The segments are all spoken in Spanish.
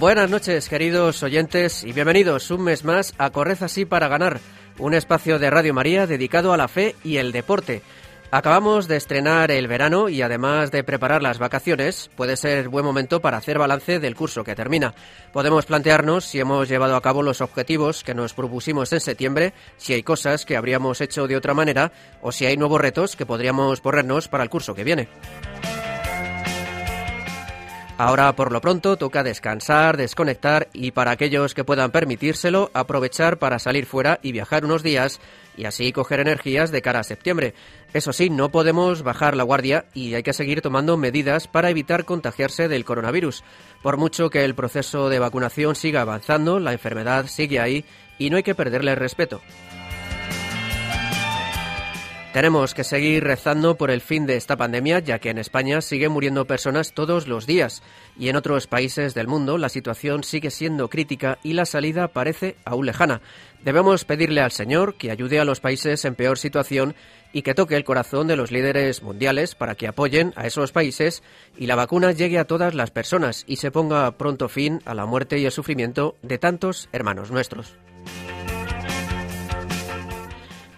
Buenas noches, queridos oyentes, y bienvenidos un mes más a Corred así para ganar, un espacio de Radio María dedicado a la fe y el deporte. Acabamos de estrenar el verano y además de preparar las vacaciones, puede ser buen momento para hacer balance del curso que termina. Podemos plantearnos si hemos llevado a cabo los objetivos que nos propusimos en septiembre, si hay cosas que habríamos hecho de otra manera o si hay nuevos retos que podríamos ponernos para el curso que viene. Ahora, por lo pronto, toca descansar, desconectar y para aquellos que puedan permitírselo, aprovechar para salir fuera y viajar unos días y así coger energías de cara a septiembre. Eso sí, no podemos bajar la guardia y hay que seguir tomando medidas para evitar contagiarse del coronavirus. Por mucho que el proceso de vacunación siga avanzando, la enfermedad sigue ahí y no hay que perderle el respeto. Tenemos que seguir rezando por el fin de esta pandemia, ya que en España siguen muriendo personas todos los días y en otros países del mundo la situación sigue siendo crítica y la salida parece aún lejana. Debemos pedirle al Señor que ayude a los países en peor situación y que toque el corazón de los líderes mundiales para que apoyen a esos países y la vacuna llegue a todas las personas y se ponga pronto fin a la muerte y el sufrimiento de tantos hermanos nuestros.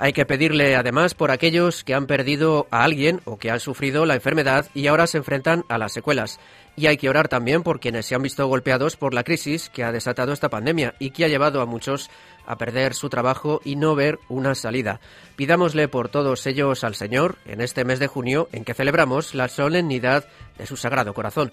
Hay que pedirle además por aquellos que han perdido a alguien o que han sufrido la enfermedad y ahora se enfrentan a las secuelas. Y hay que orar también por quienes se han visto golpeados por la crisis que ha desatado esta pandemia y que ha llevado a muchos a perder su trabajo y no ver una salida. Pidámosle por todos ellos al Señor en este mes de junio en que celebramos la solemnidad de su Sagrado Corazón.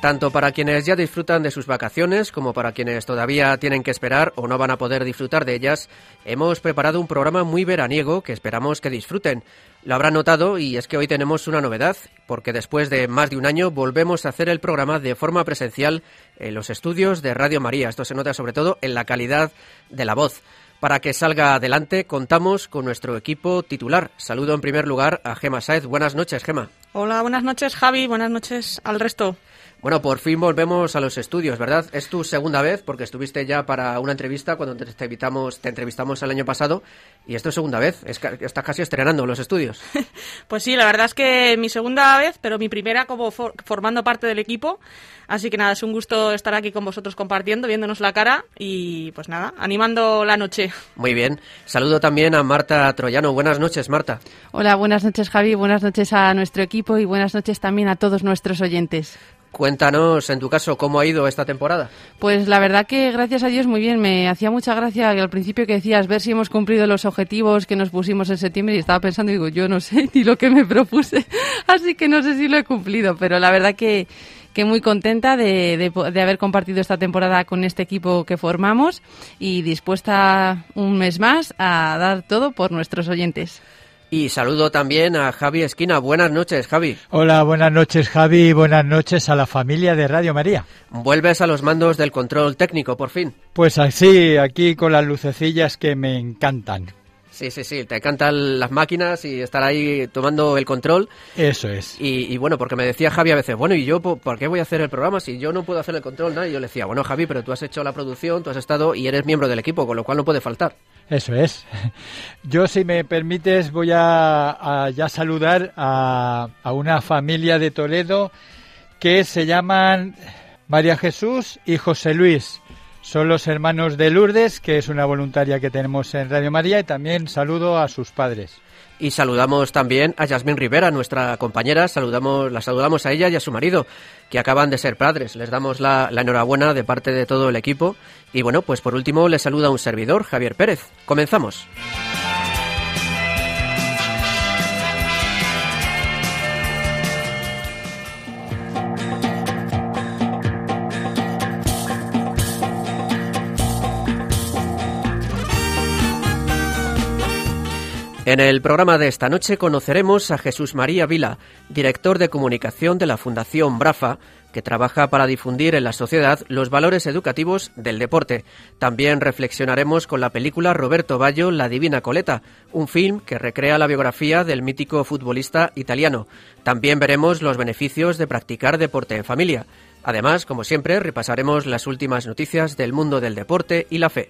Tanto para quienes ya disfrutan de sus vacaciones como para quienes todavía tienen que esperar o no van a poder disfrutar de ellas, hemos preparado un programa muy veraniego que esperamos que disfruten. Lo habrán notado y es que hoy tenemos una novedad, porque después de más de un año volvemos a hacer el programa de forma presencial en los estudios de Radio María. Esto se nota sobre todo en la calidad de la voz. Para que salga adelante contamos con nuestro equipo titular. Saludo en primer lugar a Gema Saez. Buenas noches, Gema. Hola, buenas noches, Javi. Buenas noches al resto. Bueno, por fin volvemos a los estudios, ¿verdad? Es tu segunda vez porque estuviste ya para una entrevista cuando te entrevistamos, te entrevistamos el año pasado y esto es segunda vez. Es, estás casi estrenando los estudios. pues sí, la verdad es que mi segunda vez, pero mi primera como formando parte del equipo. Así que nada, es un gusto estar aquí con vosotros compartiendo, viéndonos la cara y pues nada, animando la noche. Muy bien. Saludo también a Marta Troyano. Buenas noches, Marta. Hola, buenas noches, Javi. Buenas noches a nuestro equipo y buenas noches también a todos nuestros oyentes. Cuéntanos, en tu caso, cómo ha ido esta temporada. Pues la verdad que gracias a Dios muy bien. Me hacía mucha gracia al principio que decías ver si hemos cumplido los objetivos que nos pusimos en septiembre y estaba pensando, digo, yo no sé ni lo que me propuse, así que no sé si lo he cumplido, pero la verdad que, que muy contenta de, de, haber compartido esta temporada con este equipo que formamos y dispuesta un mes más a dar todo por nuestros oyentes. Y saludo también a Javi Esquina. Buenas noches, Javi. Hola, buenas noches, Javi. Buenas noches a la familia de Radio María. Vuelves a los mandos del control técnico, por fin. Pues así, aquí con las lucecillas que me encantan. Sí, sí, sí, te encantan las máquinas y estar ahí tomando el control. Eso es. Y, bueno, porque me decía Javi a veces, bueno, ¿y yo por qué voy a hacer el programa si yo no puedo hacer el control? ¿no? Y yo le decía, bueno, Javi, pero tú has hecho la producción, tú has estado y eres miembro del equipo, con lo cual no puede faltar. Eso es. Yo, si me permites, voy a, ya saludar a, a, una familia de Toledo que se llaman María Jesús y José Luis. Son los hermanos de Lourdes, que es una voluntaria que tenemos en Radio María, y también saludo a sus padres. Y saludamos también a Yasmín Rivera, nuestra compañera, saludamos, la saludamos a ella y a su marido, que acaban de ser padres. Les damos la, la enhorabuena de parte de todo el equipo. Y bueno, pues por último les saluda un servidor, Javier Pérez. Comenzamos. En el programa de esta noche conoceremos a Jesús María Vila, director de comunicación de la Fundación Brafa, que trabaja para difundir en la sociedad los valores educativos del deporte. También reflexionaremos con la película Roberto Ballo, La Divina Coleta, un film que recrea la biografía del mítico futbolista italiano. También veremos los beneficios de practicar deporte en familia. Además, como siempre, repasaremos las últimas noticias del mundo del deporte y la fe.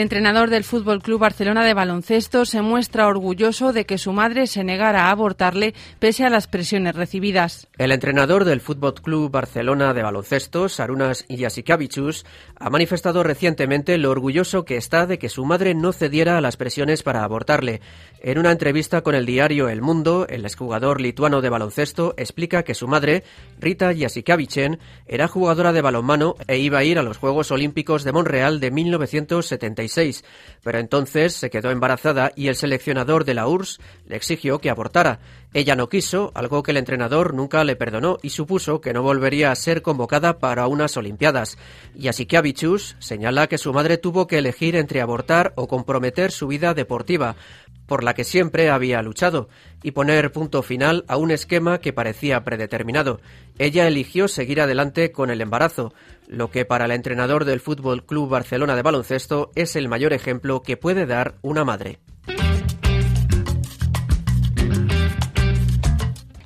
Entrenador del Fútbol Club Barcelona de baloncesto se muestra orgulloso de que su madre se negara a abortarle pese a las presiones recibidas. El entrenador del Fútbol Club Barcelona de baloncesto, Sarunas Yasikavicius, ha manifestado recientemente lo orgulloso que está de que su madre no cediera a las presiones para abortarle. En una entrevista con el diario El Mundo, el exjugador lituano de baloncesto explica que su madre, Rita Yasikavicen, era jugadora de balonmano e iba a ir a los Juegos Olímpicos de Montreal de 1970 pero entonces se quedó embarazada y el seleccionador de la URSS le exigió que abortara. Ella no quiso, algo que el entrenador nunca le perdonó y supuso que no volvería a ser convocada para unas Olimpiadas. Y así que Abichus señala que su madre tuvo que elegir entre abortar o comprometer su vida deportiva, por la que siempre había luchado, y poner punto final a un esquema que parecía predeterminado. Ella eligió seguir adelante con el embarazo, lo que para el entrenador del Fútbol Club Barcelona de baloncesto es el mayor ejemplo que puede dar una madre.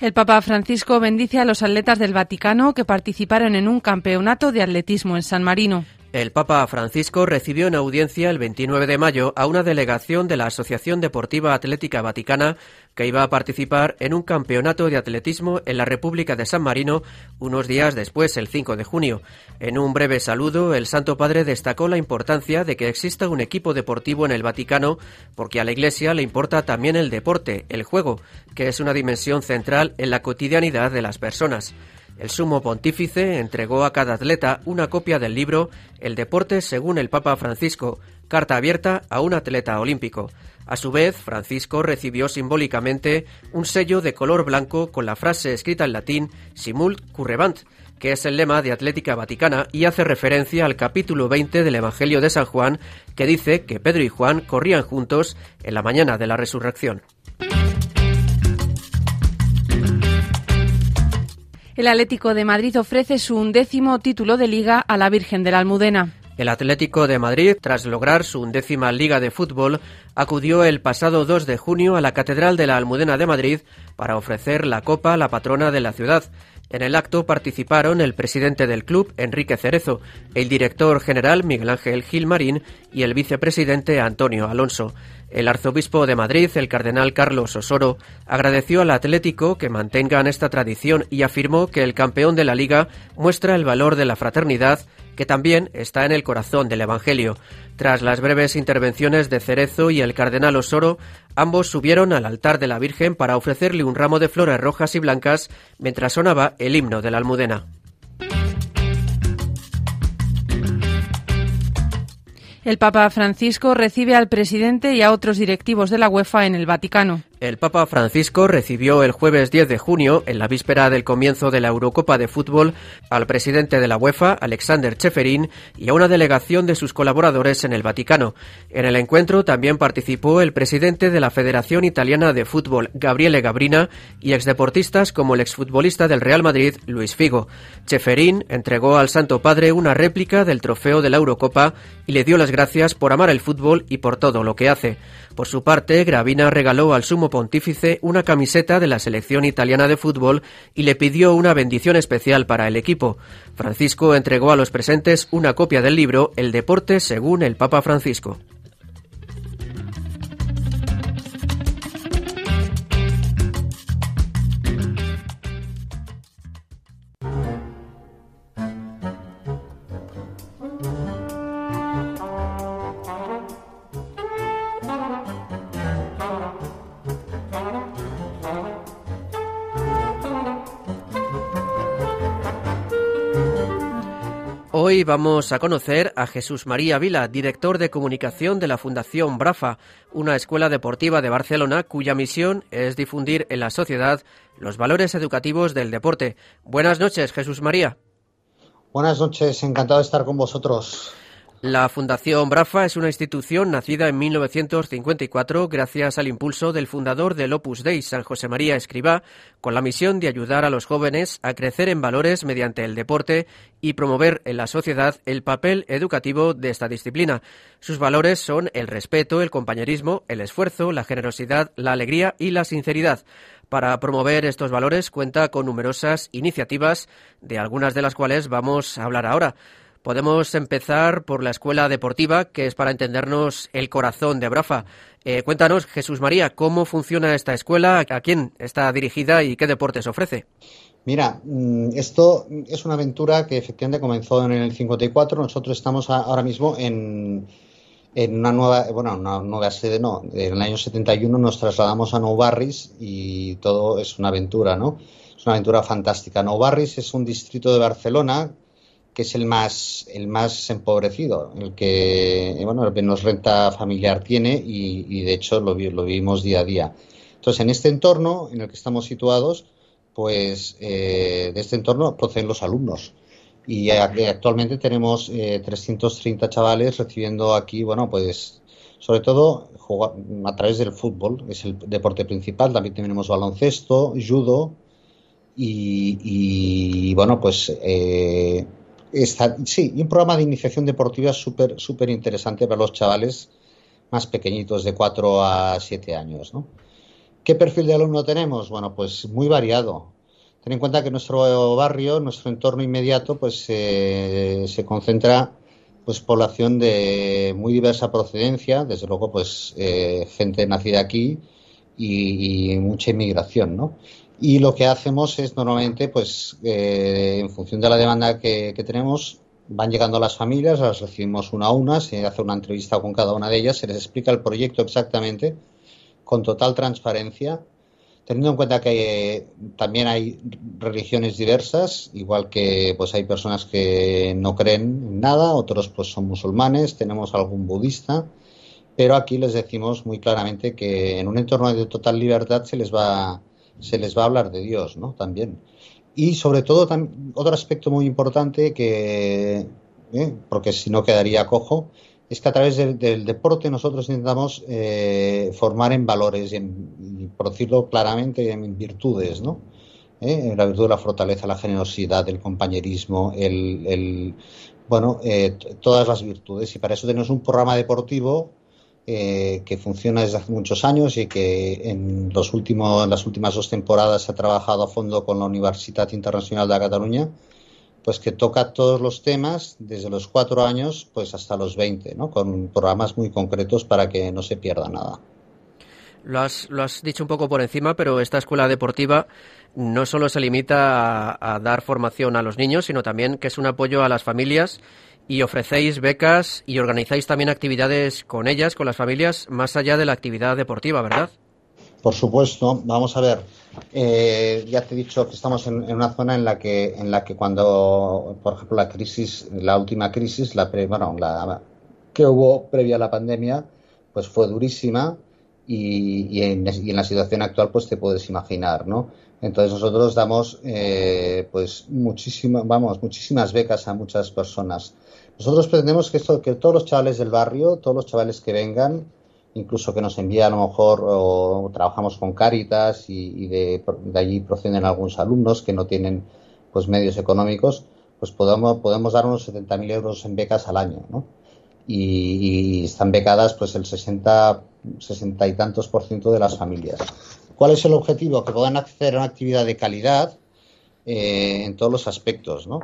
El Papa Francisco bendice a los atletas del Vaticano que participaron en un campeonato de atletismo en San Marino. El Papa Francisco recibió en audiencia el 29 de mayo a una delegación de la Asociación Deportiva Atlética Vaticana que iba a participar en un campeonato de atletismo en la República de San Marino unos días después, el 5 de junio. En un breve saludo, el Santo Padre destacó la importancia de que exista un equipo deportivo en el Vaticano porque a la Iglesia le importa también el deporte, el juego, que es una dimensión central en la cotidianidad de las personas. El sumo pontífice entregó a cada atleta una copia del libro El deporte según el Papa Francisco, carta abierta a un atleta olímpico. A su vez, Francisco recibió simbólicamente un sello de color blanco con la frase escrita en latín Simult currebant, que es el lema de Atlética Vaticana y hace referencia al capítulo 20 del Evangelio de San Juan, que dice que Pedro y Juan corrían juntos en la mañana de la resurrección. El Atlético de Madrid ofrece su undécimo título de liga a la Virgen de la Almudena. El Atlético de Madrid, tras lograr su undécima liga de fútbol, acudió el pasado 2 de junio a la Catedral de la Almudena de Madrid para ofrecer la copa a la patrona de la ciudad. En el acto participaron el presidente del club, Enrique Cerezo, el director general Miguel Ángel Gilmarín y el vicepresidente Antonio Alonso. El arzobispo de Madrid, el cardenal Carlos Osoro, agradeció al Atlético que mantengan esta tradición y afirmó que el campeón de la liga muestra el valor de la fraternidad que también está en el corazón del Evangelio. Tras las breves intervenciones de Cerezo y el cardenal Osoro, ambos subieron al altar de la Virgen para ofrecerle un ramo de flores rojas y blancas mientras sonaba el himno de la Almudena. El Papa Francisco recibe al presidente y a otros directivos de la UEFA en el Vaticano. El Papa Francisco recibió el jueves 10 de junio, en la víspera del comienzo de la Eurocopa de Fútbol, al presidente de la UEFA, Alexander Cheferin, y a una delegación de sus colaboradores en el Vaticano. En el encuentro también participó el presidente de la Federación Italiana de Fútbol, Gabriele Gabrina, y exdeportistas como el exfutbolista del Real Madrid, Luis Figo. Cheferin entregó al Santo Padre una réplica del trofeo de la Eurocopa y le dio las gracias por amar el fútbol y por todo lo que hace. Por su parte, Gravina regaló al sumo pontífice una camiseta de la selección italiana de fútbol y le pidió una bendición especial para el equipo. Francisco entregó a los presentes una copia del libro El deporte según el Papa Francisco. Hoy vamos a conocer a Jesús María Vila, director de comunicación de la Fundación Brafa, una escuela deportiva de Barcelona cuya misión es difundir en la sociedad los valores educativos del deporte. Buenas noches, Jesús María. Buenas noches, encantado de estar con vosotros. La Fundación Brafa es una institución nacida en 1954 gracias al impulso del fundador del Opus Dei, San José María Escribá, con la misión de ayudar a los jóvenes a crecer en valores mediante el deporte y promover en la sociedad el papel educativo de esta disciplina. Sus valores son el respeto, el compañerismo, el esfuerzo, la generosidad, la alegría y la sinceridad. Para promover estos valores cuenta con numerosas iniciativas, de algunas de las cuales vamos a hablar ahora. Podemos empezar por la escuela deportiva, que es para entendernos el corazón de Brafa. Eh, cuéntanos, Jesús María, cómo funciona esta escuela, a quién está dirigida y qué deportes ofrece. Mira, mm, esto es una aventura que efectivamente comenzó en el 54. Nosotros estamos ahora mismo en, en una nueva, bueno, una nueva sede, no. En el año 71 nos trasladamos a Nou Barris y todo es una aventura, ¿no? Es una aventura fantástica. Nou Barris es un distrito de Barcelona que es el más, el más empobrecido, el que bueno, el menos renta familiar tiene y, de hecho lo, lo, vivimos día a día. Entonces, en este entorno en el que estamos situados, pues eh, de este entorno proceden los alumnos. Y actualmente tenemos 330 eh, chavales recibiendo aquí, bueno, pues sobre todo a través del fútbol, es el deporte principal. También tenemos baloncesto, judo y, y bueno, pues eh, sí, y un programa de iniciación deportiva súper súper interesante para los chavales más pequeñitos, de 4 a 7 años. ¿no? ¿Qué perfil de alumno tenemos? Bueno, pues muy variado. Ten en cuenta que nuestro barrio, nuestro entorno inmediato, pues eh, se concentra pues población de muy diversa procedencia, desde luego pues eh, gente nacida aquí y, y, mucha inmigración, ¿no? Y lo que hacemos es normalmente, pues, eh, en función de la demanda que, tenemos, van llegando las familias, las recibimos una a una, se hace una entrevista con cada una de ellas, se les explica el proyecto exactamente, con total transparencia, teniendo en cuenta que también hay religiones diversas, igual que pues hay personas que no creen en nada, otros pues son musulmanes, tenemos algún budista, pero aquí les decimos muy claramente que en un entorno de total libertad se les va se les va a hablar de Dios, ¿no? También. Y sobre todo, otro aspecto muy importante que, ¿eh? porque si no quedaría cojo, es que a través del, deporte nosotros intentamos eh, formar en valores, y, en, por decirlo claramente, en virtudes, ¿no? ¿Eh? La virtud de la fortaleza, la generosidad, el compañerismo, el, bueno, todas las virtudes. Y para eso tenemos un programa deportivo eh, que funciona desde hace muchos años y que en, los últimos, en las últimas dos temporadas se ha trabajado a fondo con la Universidad Internacional de Cataluña, pues que toca todos los temas desde los cuatro años pues hasta los 20, ¿no? con programas muy concretos para que no se pierda nada. Lo has, lo has dicho un poco por encima, pero esta escuela deportiva no solo se limita a, a dar formación a los niños, sino también que es un apoyo a las familias y ofrecéis becas y organizáis también actividades con ellas, con las familias, más allá de la actividad deportiva, ¿verdad? Por supuesto, vamos a ver. Eh, ya te he dicho que estamos en, una zona en la que, en la que cuando, por ejemplo, la crisis, la última crisis, la bueno, la que hubo previa a la pandemia, pues fue durísima y, en, la situación actual, pues te puedes imaginar, ¿no? Entonces nosotros damos, eh, pues muchísimas, vamos, muchísimas becas a muchas personas nosotros pretendemos que, esto, que todos los chavales del barrio, todos los chavales que vengan, incluso que nos envían a lo mejor o trabajamos con Cáritas y, de, allí proceden algunos alumnos que no tienen pues medios económicos, pues podemos, podemos dar unos 70.000 euros en becas al año, ¿no? Y, están becadas pues el 60, 60 y tantos por ciento de las familias. ¿Cuál es el objetivo? Que puedan acceder a una actividad de calidad eh, en todos los aspectos, ¿no?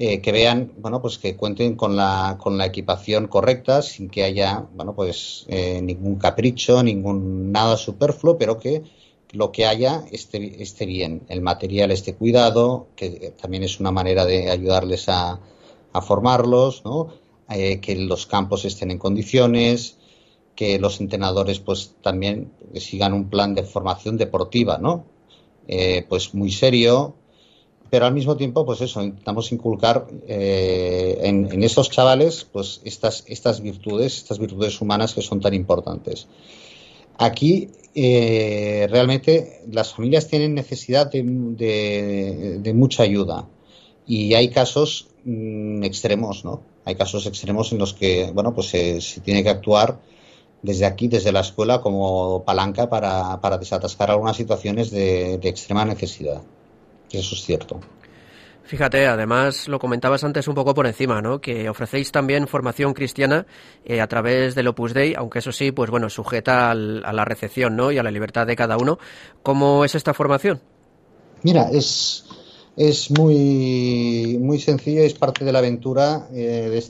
Eh, que vean, bueno, pues que cuenten con la, con la equipación correcta, sin que haya, bueno, pues eh, ningún capricho, ningún nada superfluo, pero que lo que haya esté, esté bien, el material esté cuidado, que también es una manera de ayudarles a, a formarlos, ¿no? Eh, que los campos estén en condiciones, que los entrenadores pues también sigan un plan de formación deportiva, ¿no? pues muy serio, pero al mismo tiempo, pues eso, intentamos inculcar eh, en, en, estos chavales pues estas, estas virtudes, estas virtudes humanas que son tan importantes. Aquí eh, realmente las familias tienen necesidad de, mucha ayuda y hay casos mm, extremos, ¿no? Hay casos extremos en los que, bueno, pues se, tiene que actuar desde aquí, desde la escuela, como palanca para, para desatascar algunas situaciones de extrema necesidad. Eso es cierto. Fíjate, además lo comentabas antes un poco por encima, ¿no? Que ofrecéis también formación cristiana eh, a través del Opus Dei, aunque eso sí, pues bueno, sujeta a la recepción, ¿no? Y a la libertad de cada uno. ¿Cómo es esta formación? Mira, es, es muy, muy sencillo, es parte de la aventura eh,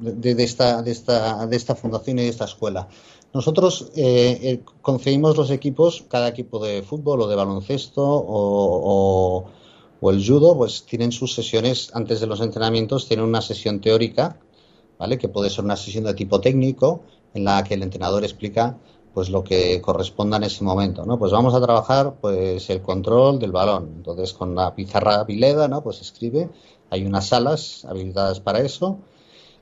de, esta, de, esta, de esta fundación y de esta escuela. Nosotros eh, concebimos los equipos, cada equipo de fútbol o de baloncesto o o el judo, pues tienen sus sesiones antes de los entrenamientos, tienen una sesión teórica, ¿vale? Que puede ser una sesión de tipo técnico, en la que el entrenador explica pues lo que corresponda en ese momento, ¿no? Pues vamos a trabajar pues el control del balón. Entonces con la pizarra Vileda, ¿no? Pues escribe, hay unas salas habilitadas para eso.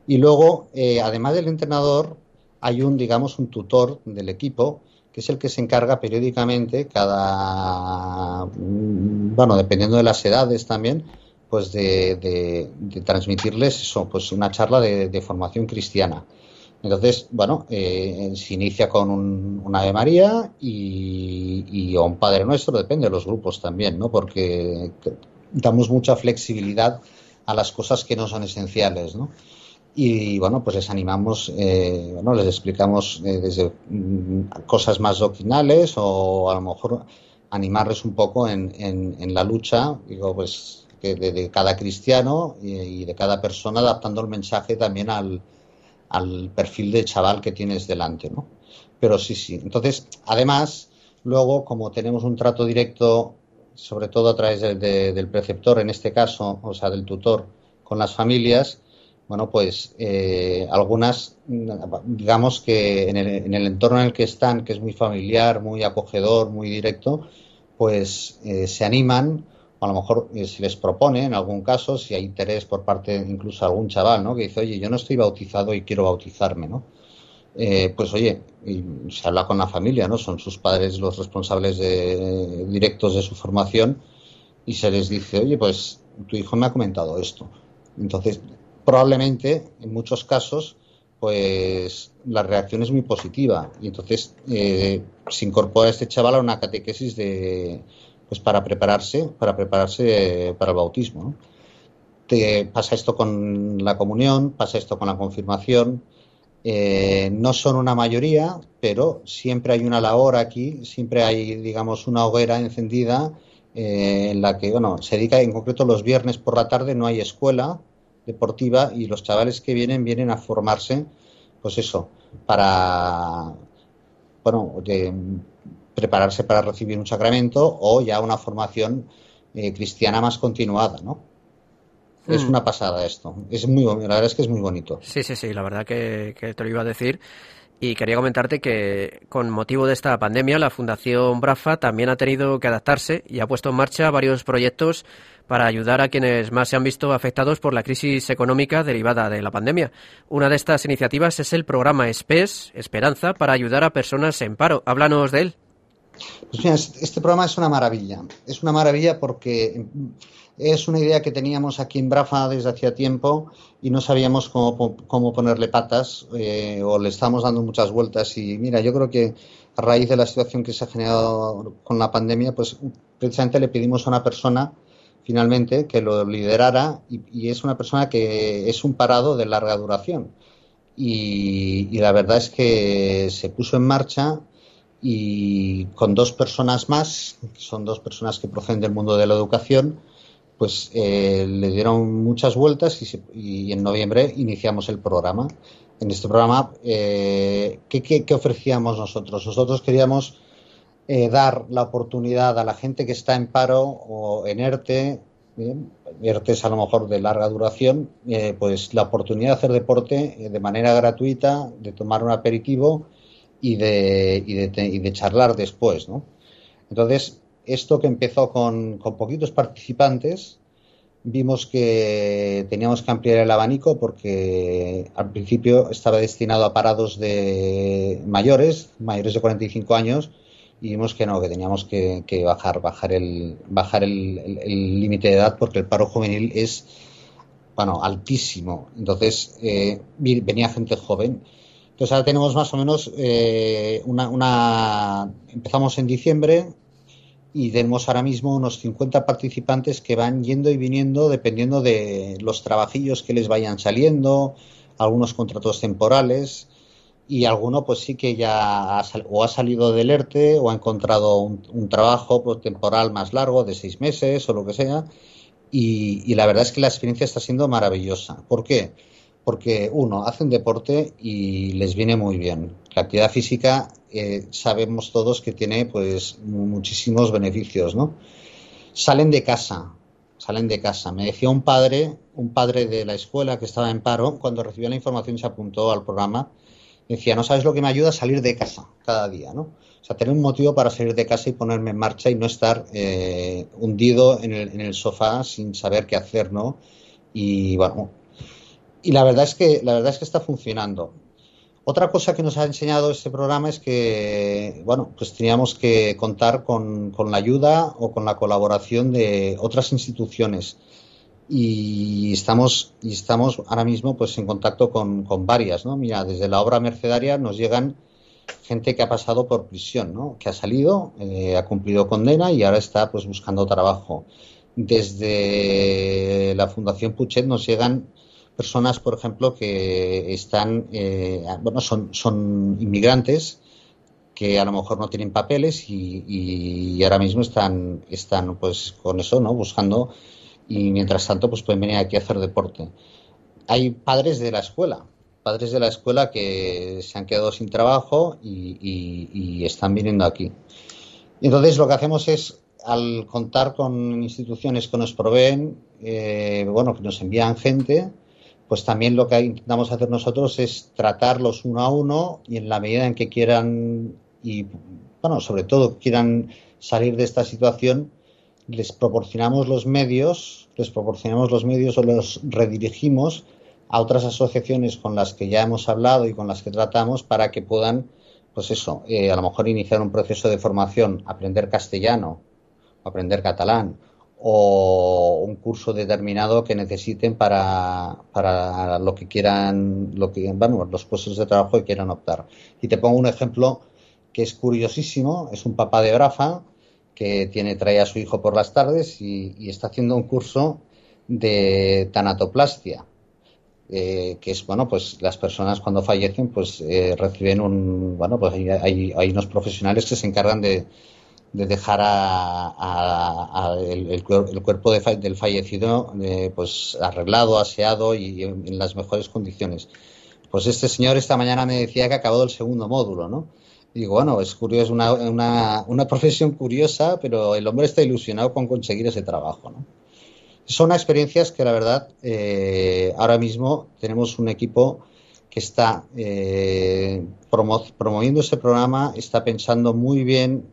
Y luego, eh, además del entrenador, hay un, digamos, un tutor del equipo que es el que se encarga periódicamente, cada, mm, bueno, dependiendo de las edades también, pues de, transmitirles eso, pues una charla de, formación cristiana. Entonces, bueno, eh, se inicia con un, Ave María y, y, un Padre Nuestro, depende de los grupos también, ¿no? Porque damos mucha flexibilidad a las cosas que no son esenciales, ¿no? Y bueno, pues les animamos, eh, bueno, les explicamos eh, desde mm, cosas más doctrinales o a lo mejor animarles un poco en, en, la lucha, digo, pues de, cada cristiano y, de cada persona adaptando el mensaje también al, al perfil de chaval que tienes delante, ¿no? Pero sí, sí. Entonces, además, luego, como tenemos un trato directo, sobre todo a través del preceptor, en este caso, o sea, del tutor, con las familias, bueno, pues eh, algunas, digamos que en el, en el, entorno en el que están, que es muy familiar, muy acogedor, muy directo, pues eh, se animan, a lo mejor eh, se les propone, en algún caso, si hay interés por parte incluso de algún chaval, ¿no? Que dice, oye, yo no estoy bautizado y quiero bautizarme, ¿no? pues oye, y se habla con la familia, ¿no? Son sus padres los responsables de, directos de su formación y se les dice, oye, pues tu hijo me ha comentado esto. Entonces, probablemente en muchos casos pues la reacción es muy positiva. Y entonces eh, se incorpora este chaval a una catequesis de pues para prepararse para prepararse eh, para el bautismo Te, pasa esto con la comunión pasa esto con la confirmación. Eh, no son una mayoría pero siempre hay una labor aquí siempre hay digamos una hoguera encendida en la que bueno se dedica en concreto los viernes por la tarde no hay escuela deportiva y los chavales que vienen vienen a formarse, pues eso, para, bueno, de prepararse para recibir un sacramento o ya una formación eh, cristiana más continuada, ¿no? Es hmm. una pasada esto. Es muy, la verdad es que es muy bonito. Sí, sí, sí, la verdad que, que te lo iba a decir. Y quería comentarte que con motivo de esta pandemia, la Fundación Brafa también ha tenido que adaptarse y ha puesto en marcha varios proyectos para ayudar a quienes más se han visto afectados por la crisis económica derivada de la pandemia. Una de estas iniciativas es el programa SPES, Esperanza, para ayudar a personas en paro. Háblanos de él. Pues mira, este programa es una maravilla. Es una maravilla porque es una idea que teníamos aquí en Brafa desde hacía tiempo y no sabíamos cómo, cómo ponerle patas eh, o le estábamos dando muchas vueltas. Y mira, yo creo que a raíz de la situación que se ha generado con la pandemia, pues precisamente le pedimos a una persona finalmente que lo liderara y, es una persona que es un parado de larga duración. Y, y, la verdad es que se puso en marcha y con dos personas más, que son dos personas que proceden del mundo de la educación, pues eh, le dieron muchas vueltas y, en noviembre iniciamos el programa. En este programa, eh, ¿qué, ofrecíamos nosotros? Nosotros queríamos eh, dar la oportunidad a la gente que está en paro o en ERTE, ERTE es a lo mejor de larga duración, pues la oportunidad de hacer deporte de manera gratuita, de tomar un aperitivo y de, y de, charlar después, ¿no? Entonces, esto que empezó con, poquitos participantes, vimos que teníamos que ampliar el abanico porque al principio estaba destinado a parados de mayores, mayores de 45 años, y vimos que no, que teníamos que, bajar, bajar el bajar el límite de edad porque el paro juvenil es bueno altísimo. Entonces eh, venía gente joven. Entonces ahora tenemos más o menos eh, una, una empezamos en diciembre y tenemos ahora mismo unos 50 participantes que van yendo y viniendo dependiendo de los trabajillos que les vayan saliendo, algunos contratos temporales y alguno pues sí que ya ha o ha salido del ERTE o ha encontrado un, trabajo pues, temporal más largo de seis meses o lo que sea y, la verdad es que la experiencia está siendo maravillosa. ¿Por qué? Porque uno, hacen deporte y les viene muy bien. La actividad física eh, sabemos todos que tiene pues muchísimos beneficios, ¿no? Salen de casa, salen de casa. Me decía un padre, un padre de la escuela que estaba en paro, cuando recibió la información se apuntó al programa, decía, no sabes lo que me ayuda a salir de casa cada día, ¿no? O sea, tener un motivo para salir de casa y ponerme en marcha y no estar eh, hundido en el, en el sofá sin saber qué hacer, ¿no? Y bueno, y la verdad es que la verdad es que está funcionando. Otra cosa que nos ha enseñado este programa es que, bueno, pues teníamos que contar con, la ayuda o con la colaboración de otras instituciones. Y estamos, y estamos ahora mismo pues en contacto con, varias, ¿no? Mira, desde la obra mercedaria nos llegan gente que ha pasado por prisión, ¿no? Que ha salido, eh, ha cumplido condena y ahora está pues buscando trabajo. Desde la Fundación Puchet nos llegan personas, por ejemplo, que están, eh, bueno, son, son inmigrantes que a lo mejor no tienen papeles y, ahora mismo están, están pues con eso, ¿no? Buscando y mientras tanto pues pueden venir aquí a hacer deporte. Hay padres de la escuela, padres de la escuela que se han quedado sin trabajo y, están viniendo aquí. Entonces lo que hacemos es al contar con instituciones que nos proveen, eh, bueno, que nos envían gente, pues también lo que intentamos hacer nosotros es tratarlos uno a uno y en la medida en que quieran y bueno, sobre todo quieran salir de esta situación, les proporcionamos los medios, les proporcionamos los medios o los redirigimos a otras asociaciones con las que ya hemos hablado y con las que tratamos para que puedan, pues eso, eh, a lo mejor iniciar un proceso de formación, aprender castellano, aprender catalán o un curso determinado que necesiten para, para lo que quieran, lo que, bueno, los puestos de trabajo que quieran optar. Y te pongo un ejemplo que es curiosísimo, es un papá de Brafa que tiene, trae a su hijo por las tardes y, está haciendo un curso de tanatoplastia. Eh, que es bueno pues las personas cuando fallecen pues eh, reciben un bueno pues hay, hay unos profesionales que se encargan de, de dejar a, el, cuerpo del fallecido eh, pues arreglado, aseado y en, las mejores condiciones. Pues este señor esta mañana me decía que ha acabado el segundo módulo, ¿no? Digo, bueno, es curioso, una, una, una, profesión curiosa, pero el hombre está ilusionado con conseguir ese trabajo, ¿no? Son experiencias que la verdad eh, ahora mismo tenemos un equipo que está eh, promoviendo ese programa, está pensando muy bien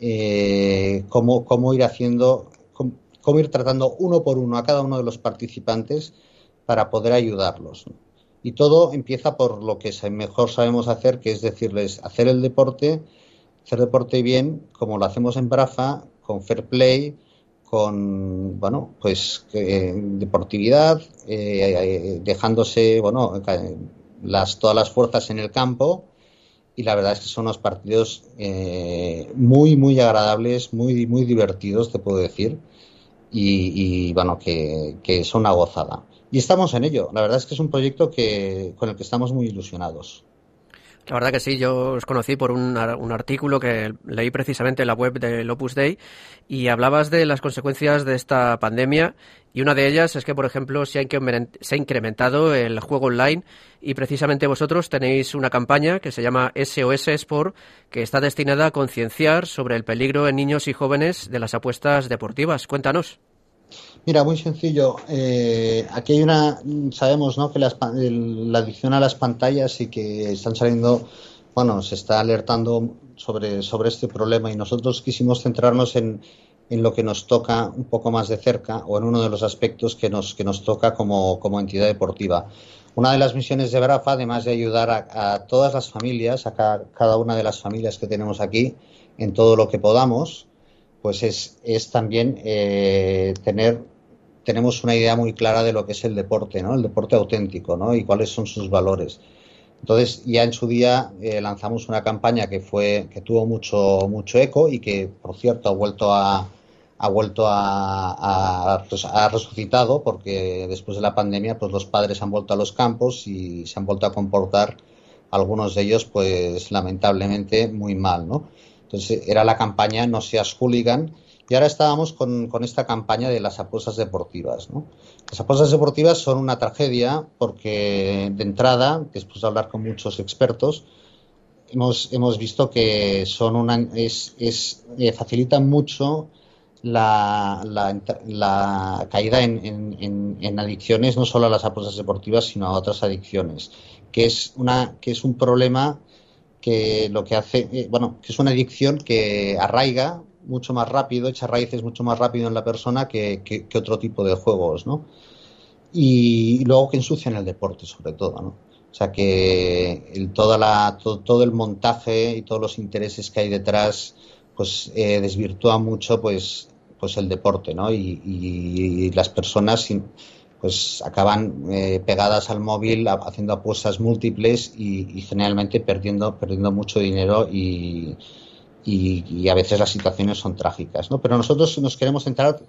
eh, cómo, cómo, ir haciendo, cómo, ir tratando uno por uno a cada uno de los participantes para poder ayudarlos. Y todo empieza por lo que mejor sabemos hacer, que es decirles hacer el deporte, hacer deporte bien, como lo hacemos en Brafa, con fair play, con bueno pues eh, deportividad eh, dejándose bueno las todas las fuerzas en el campo y la verdad es que son unos partidos eh, muy, muy agradables, muy, muy divertidos, te puedo decir, y, bueno, que, que, son una gozada. Y estamos en ello. La verdad es que es un proyecto que, con el que estamos muy ilusionados. La verdad que sí, yo os conocí por un, artículo que leí precisamente en la web del Opus Dei y hablabas de las consecuencias de esta pandemia y una de ellas es que, por ejemplo, se ha incrementado el juego online y precisamente vosotros tenéis una campaña que se llama SOS Sport que está destinada a concienciar sobre el peligro en niños y jóvenes de las apuestas deportivas. Cuéntanos. Mira, muy sencillo. Eh, aquí hay una, sabemos, ¿no? Que la, adicción a las pantallas y que están saliendo, bueno, se está alertando sobre, sobre este problema y nosotros quisimos centrarnos en, en lo que nos toca un poco más de cerca o en uno de los aspectos que nos, que nos toca como, entidad deportiva. Una de las misiones de BRAFA, además de ayudar a, todas las familias, a cada, una de las familias que tenemos aquí, en todo lo que podamos, pues es, es también eh, tener, tenemos una idea muy clara de lo que es el deporte, ¿no? El deporte auténtico, ¿no? Y cuáles son sus valores. Entonces, ya en su día eh, lanzamos una campaña que fue, que tuvo mucho, mucho eco y que, por cierto, ha vuelto ha vuelto a, resucitado porque después de la pandemia, pues los padres han vuelto a los campos y se han vuelto a comportar algunos de ellos, pues lamentablemente muy mal, ¿no? Entonces era la campaña No seas hooligan y ahora estábamos con, esta campaña de las apuestas deportivas. Las apuestas deportivas son una tragedia porque de entrada, después de hablar con muchos expertos, hemos, hemos visto que son una, es, es eh, facilitan mucho la, la, caída en, en, en, adicciones, no solo a las apuestas deportivas, sino a otras adicciones, que es, una, que es un problema que lo que hace, eh, bueno, que es una adicción que arraiga mucho más rápido, echa raíces mucho más rápido en la persona que, que, otro tipo de juegos, ¿no? Y, luego que ensucian el deporte, sobre todo, ¿no? O sea que toda la, todo, el montaje y todos los intereses que hay detrás, pues eh, desvirtúa mucho, pues, pues el deporte, ¿no? Y, y, las personas, pues acaban eh, pegadas al móvil haciendo apuestas múltiples y, generalmente perdiendo, perdiendo mucho dinero y, y, a veces las situaciones son trágicas. ¿no? Pero nosotros nos queremos centrar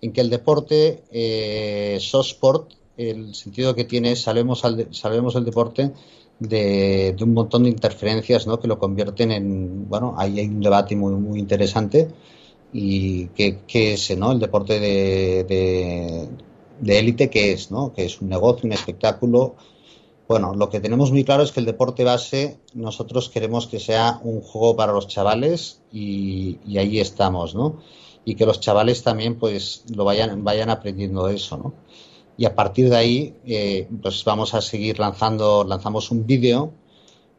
en que el deporte, eh, SOSPORT, el sentido que tiene es salvemos, al, el deporte de, un montón de interferencias ¿no? que lo convierten en, bueno, ahí hay un debate muy, muy interesante y que, es ¿no? el deporte de, de élite que es, ¿no? que es un negocio, un espectáculo bueno, lo que tenemos muy claro es que el deporte base nosotros queremos que sea un juego para los chavales y, ahí estamos, ¿no? Y que los chavales también pues lo vayan, vayan aprendiendo eso, ¿no? Y a partir de ahí eh, pues vamos a seguir lanzando, lanzamos un vídeo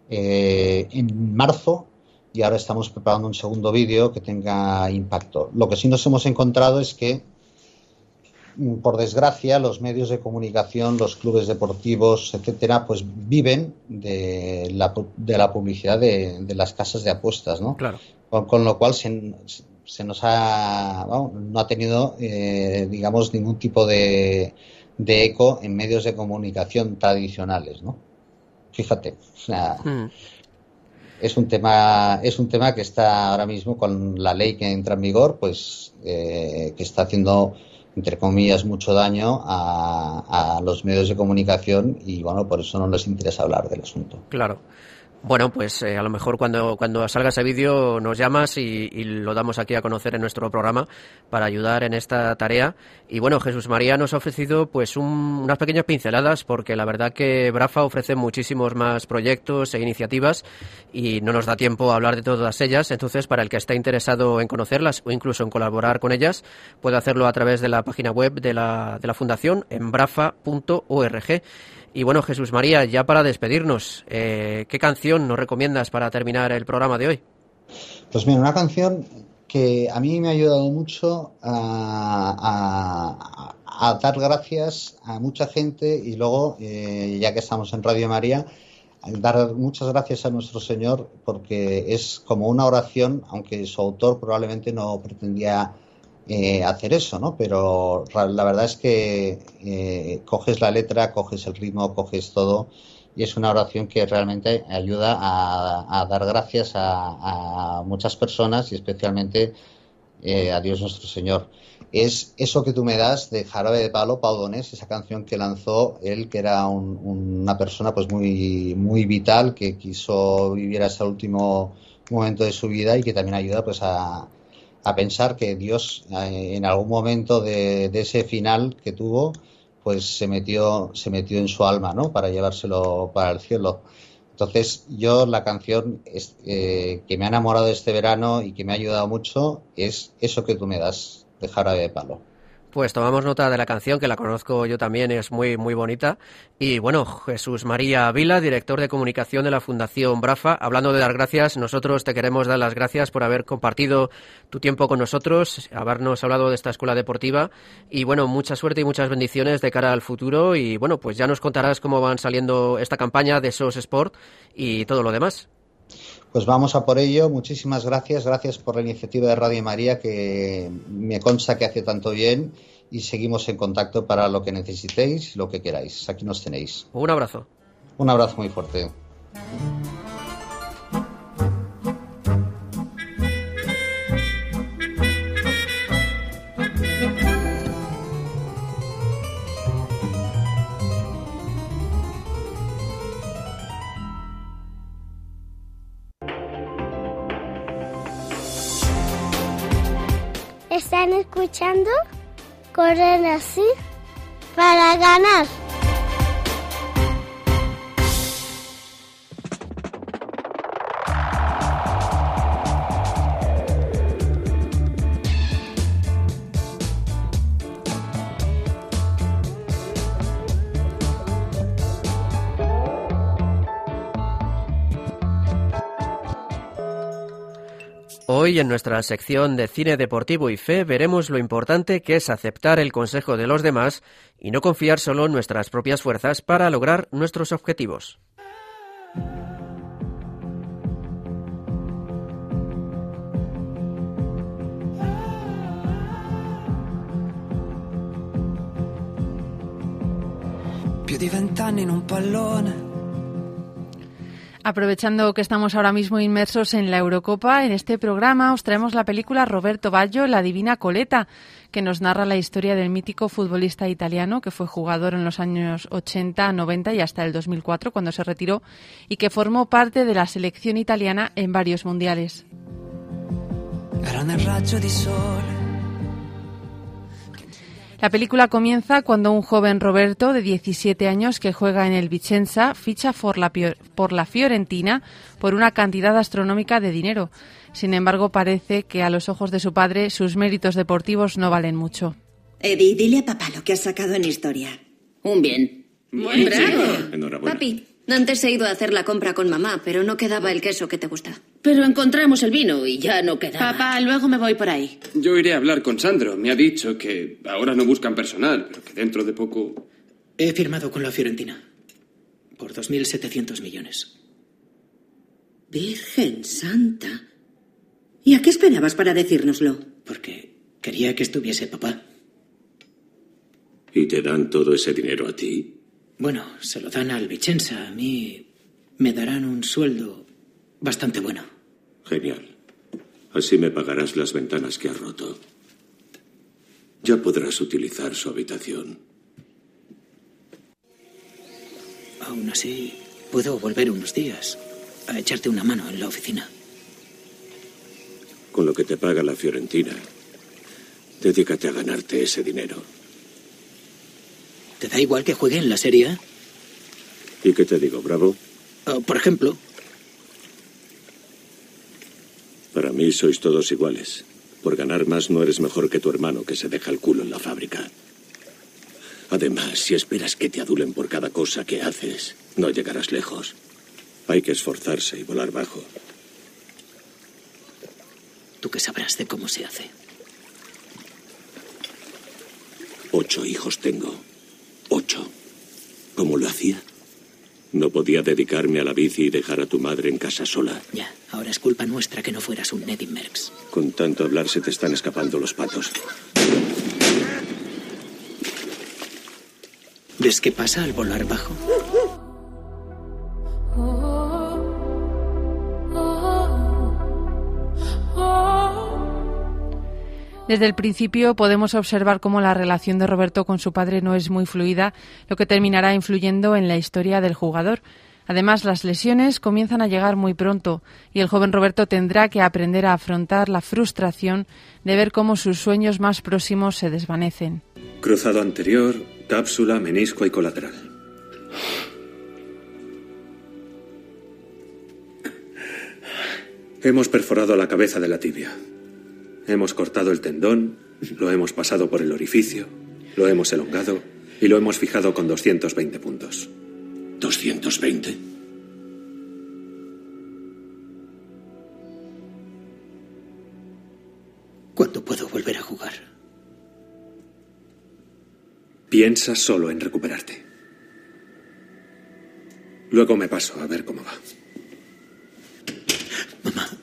eh, en marzo y ahora estamos preparando un segundo vídeo que tenga impacto. Lo que sí nos hemos encontrado es que por desgracia, los medios de comunicación, los clubes deportivos, etcétera, pues viven de la, de la publicidad de, las casas de apuestas, ¿no? Claro. Con, lo cual se, se nos ha, no ha tenido, eh, digamos, ningún tipo de, de, eco en medios de comunicación tradicionales, ¿no? Fíjate, hmm. es un tema, es un tema que está ahora mismo con la ley que entra en vigor, pues, eh, que está haciendo entre comillas, mucho daño a, a, los medios de comunicación y, bueno, por eso no les interesa hablar del asunto. Claro. Bueno, pues eh, a lo mejor cuando, cuando salga ese vídeo nos llamas y, lo damos aquí a conocer en nuestro programa para ayudar en esta tarea. Y bueno, Jesús María nos ha ofrecido pues unas pequeñas pinceladas porque la verdad que Brafa ofrece muchísimos más proyectos e iniciativas y no nos da tiempo a hablar de todas ellas. Entonces, para el que esté interesado en conocerlas o incluso en colaborar con ellas, puede hacerlo a través de la página web de la, de la Fundación en brafa.org. Y bueno, Jesús María, ya para despedirnos, eh, ¿qué canción nos recomiendas para terminar el programa de hoy? Pues mira, una canción que a mí me ha ayudado mucho a, dar gracias a mucha gente y luego, eh, ya que estamos en Radio María, dar muchas gracias a nuestro Señor porque es como una oración, aunque su autor probablemente no pretendía eh, hacer eso, ¿no? Pero la verdad es que eh, coges la letra, coges el ritmo, coges todo y es una oración que realmente ayuda a, dar gracias a, muchas personas y especialmente eh, a Dios nuestro Señor. Es eso que tú me das de Jarabe de Palo, Paudones, esa canción que lanzó él, que era una persona pues muy, muy vital, que quiso vivir hasta el último momento de su vida y que también ayuda pues a, a pensar que Dios eh, en algún momento de, ese final que tuvo, pues se metió, se metió en su alma, ¿no? Para llevárselo para el cielo. Entonces, yo la canción eh, que me ha enamorado este verano y que me ha ayudado mucho es eso que tú me das, de jarabe de palo. Pues tomamos nota de la canción, que la conozco yo también, es muy, muy bonita. Y bueno, Jesús María Vila, director de comunicación de la Fundación Brafa, hablando de dar gracias, nosotros te queremos dar las gracias por haber compartido tu tiempo con nosotros, habernos hablado de esta escuela deportiva. Y bueno, mucha suerte y muchas bendiciones de cara al futuro. Y bueno, pues ya nos contarás cómo van saliendo esta campaña de SOS Sport y todo lo demás. Pues vamos a por ello. Muchísimas gracias. Gracias por la iniciativa de Radio María que me consta que hace tanto bien y seguimos en contacto para lo que necesitéis, lo que queráis. Aquí nos tenéis. Un abrazo. Un abrazo muy fuerte. Escuchando Corren así para ganar. Hoy en nuestra sección de cine deportivo y fe veremos lo importante que es aceptar el consejo de los demás y no confiar solo en nuestras propias fuerzas para lograr nuestros objetivos. Più di un pallone Aprovechando que estamos ahora mismo inmersos en la Eurocopa, en este programa os traemos la película Roberto Baggio, La Divina Coleta, que nos narra la historia del mítico futbolista italiano que fue jugador en los años 80, 90 y hasta el 2004 cuando se retiró y que formó parte de la selección italiana en varios mundiales. La película comienza cuando un joven Roberto de 17 años que juega en el Vicenza ficha por la, por la Fiorentina por una cantidad astronómica de dinero. Sin embargo, parece que a los ojos de su padre sus méritos deportivos no valen mucho. Eddie, dile a papá lo que has sacado en historia. Un bien. Muy bravo. Enhorabuena. Papi, antes he ido a hacer la compra con mamá, pero no quedaba el queso que te gusta. Pero encontramos el vino y ya no quedaba. Papá, luego me voy por ahí. Yo iré a hablar con Sandro. Me ha dicho que ahora no buscan personal, pero que dentro de poco. He firmado con la Fiorentina. Por 2.700 millones. Virgen Santa. ¿Y a qué esperabas para decírnoslo? Porque quería que estuviese papá. ¿Y te dan todo ese dinero a ti? Bueno, se lo dan al Vicenza. A mí me darán un sueldo bastante bueno. Genial. Así me pagarás las ventanas que has roto. Ya podrás utilizar su habitación. Aún así, puedo volver unos días a echarte una mano en la oficina. Con lo que te paga la Fiorentina, dedícate a ganarte ese dinero. ¿Te da igual que juegue en la serie? ¿Y qué te digo, Bravo? Uh, por ejemplo. Para mí sois todos iguales. Por ganar más no eres mejor que tu hermano que se deja el culo en la fábrica. Además, si esperas que te adulen por cada cosa que haces, no llegarás lejos. Hay que esforzarse y volar bajo. ¿Tú qué sabrás de cómo se hace? Ocho hijos tengo. Ocho. ¿Cómo lo hacía? No podía dedicarme a la bici y dejar a tu madre en casa sola. Ya, ahora es culpa nuestra que no fueras un Neddy Merckx. Con tanto hablar se te están escapando los patos. ¿Ves qué pasa al volar bajo? Desde el principio podemos observar cómo la relación de Roberto con su padre no es muy fluida, lo que terminará influyendo en la historia del jugador. Además, las lesiones comienzan a llegar muy pronto y el joven Roberto tendrá que aprender a afrontar la frustración de ver cómo sus sueños más próximos se desvanecen. Cruzado anterior, cápsula, menisco y colateral. Hemos perforado la cabeza de la tibia. Hemos cortado el tendón, lo hemos pasado por el orificio, lo hemos elongado y lo hemos fijado con 220 puntos. ¿220? ¿Cuándo puedo volver a jugar? Piensa solo en recuperarte. Luego me paso a ver cómo va. Mamá.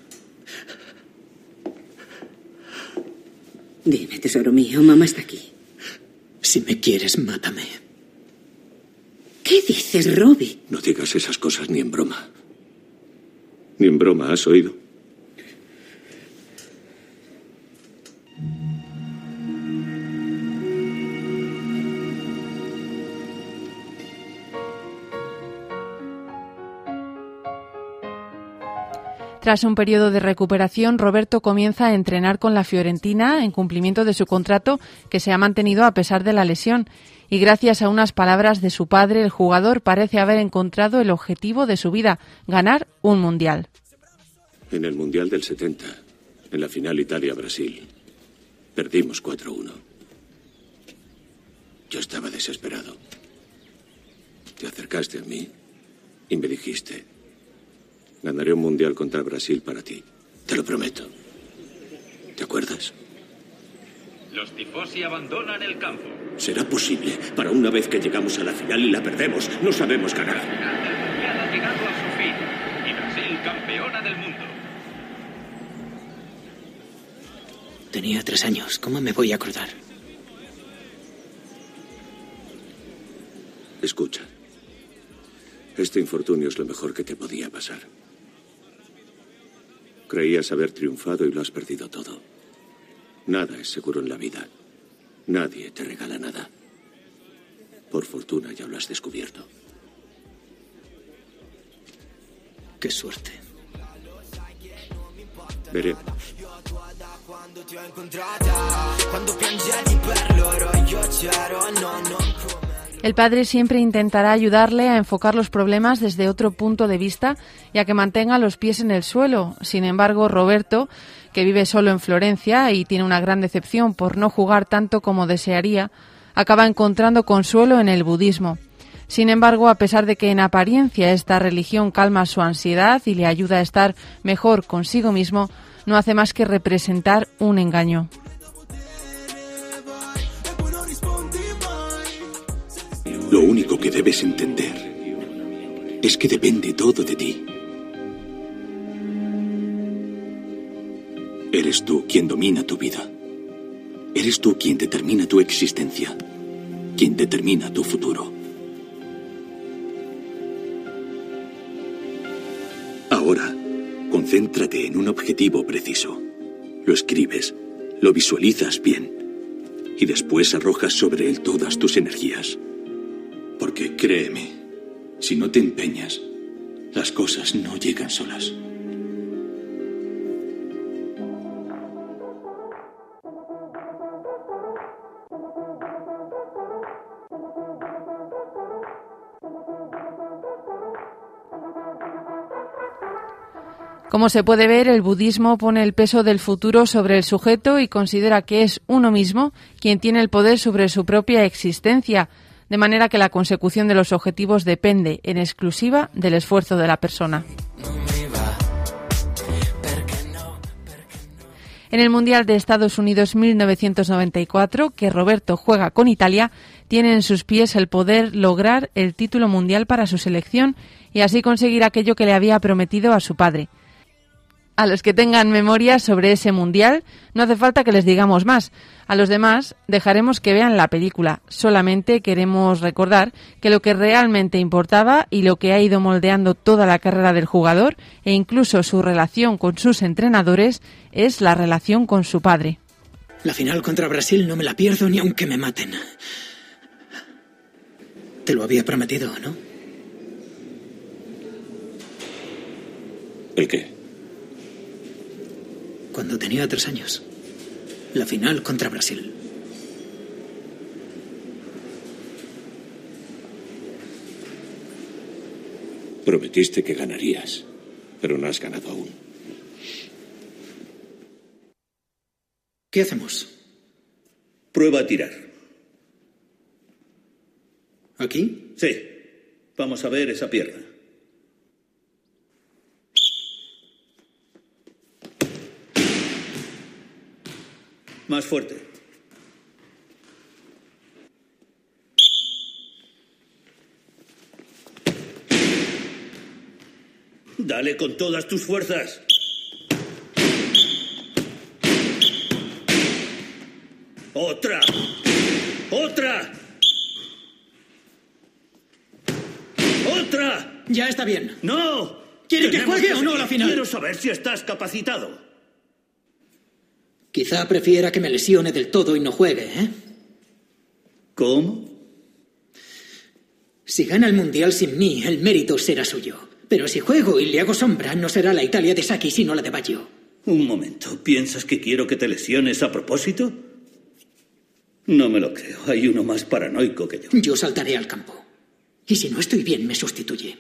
Dime, tesoro mío, mamá está aquí. Si me quieres, mátame. ¿Qué dices, Robbie? No digas esas cosas ni en broma. Ni en broma, ¿has oído? Tras un periodo de recuperación, Roberto comienza a entrenar con la Fiorentina en cumplimiento de su contrato que se ha mantenido a pesar de la lesión. Y gracias a unas palabras de su padre, el jugador parece haber encontrado el objetivo de su vida, ganar un mundial. En el Mundial del 70, en la final Italia-Brasil, perdimos 4-1. Yo estaba desesperado. Te acercaste a mí y me dijiste, ganaré un Mundial contra Brasil para ti. Te lo prometo. ¿Te acuerdas? Los tifosi abandonan el campo. ¿Será posible para una vez que llegamos a la final y la perdemos? No sabemos ganar. El Mundial ha llegado a su fin y Brasil campeona del mundo. Tenía tres años. ¿Cómo me voy a acordar? Escucha. Este infortunio es lo mejor que te podía pasar. Creías haber triunfado y lo has perdido todo. Nada es seguro en la vida. Nadie te regala nada. Por fortuna ya lo has descubierto. Qué suerte. Veremos. El padre siempre intentará ayudarle a enfocar los problemas desde otro punto de vista y a que mantenga los pies en el suelo. Sin embargo, Roberto, que vive solo en Florencia y tiene una gran decepción por no jugar tanto como desearía, acaba encontrando consuelo en el budismo. Sin embargo, a pesar de que en apariencia esta religión calma su ansiedad y le ayuda a estar mejor consigo mismo, no hace más que representar un engaño. Lo único que debes entender es que depende todo de ti. Eres tú quien domina tu vida. Eres tú quien determina tu existencia, quien determina tu futuro. Ahora, concéntrate en un objetivo preciso. Lo escribes, lo visualizas bien y después arrojas sobre él todas tus energías. Porque créeme, si no te empeñas, las cosas no llegan solas. Como se puede ver, el budismo pone el peso del futuro sobre el sujeto y considera que es uno mismo quien tiene el poder sobre su propia existencia, de manera que la consecución de los objetivos depende en exclusiva del esfuerzo de la persona. En el Mundial de Estados Unidos 1994, que Roberto juega con Italia, tiene en sus pies el poder lograr el título mundial para su selección y así conseguir aquello que le había prometido a su padre. A los que tengan memoria sobre ese mundial, no hace falta que les digamos más. A los demás, dejaremos que vean la película. Solamente queremos recordar que lo que realmente importaba y lo que ha ido moldeando toda la carrera del jugador e incluso su relación con sus entrenadores es la relación con su padre. La final contra Brasil no me la pierdo ni aunque me maten. Te lo había prometido, ¿no? ¿El qué? Cuando tenía tres años. La final contra Brasil. Prometiste que ganarías, pero no has ganado aún. ¿Qué hacemos? Prueba a tirar. ¿Aquí? Sí. Vamos a ver esa pierna. Más fuerte. Dale con todas tus fuerzas. Otra. Otra. Otra. Ya está bien. No. ¿Quiere que juegue o no la final? Quiero saber si estás capacitado. Quizá prefiera que me lesione del todo y no juegue, ¿eh? ¿Cómo? Si gana el Mundial sin mí, el mérito será suyo. Pero si juego y le hago sombra, no será la Italia de Saki, sino la de Baggio. Un momento. ¿Piensas que quiero que te lesiones a propósito? No me lo creo. Hay uno más paranoico que yo. Yo saltaré al campo. Y si no estoy bien, me sustituye.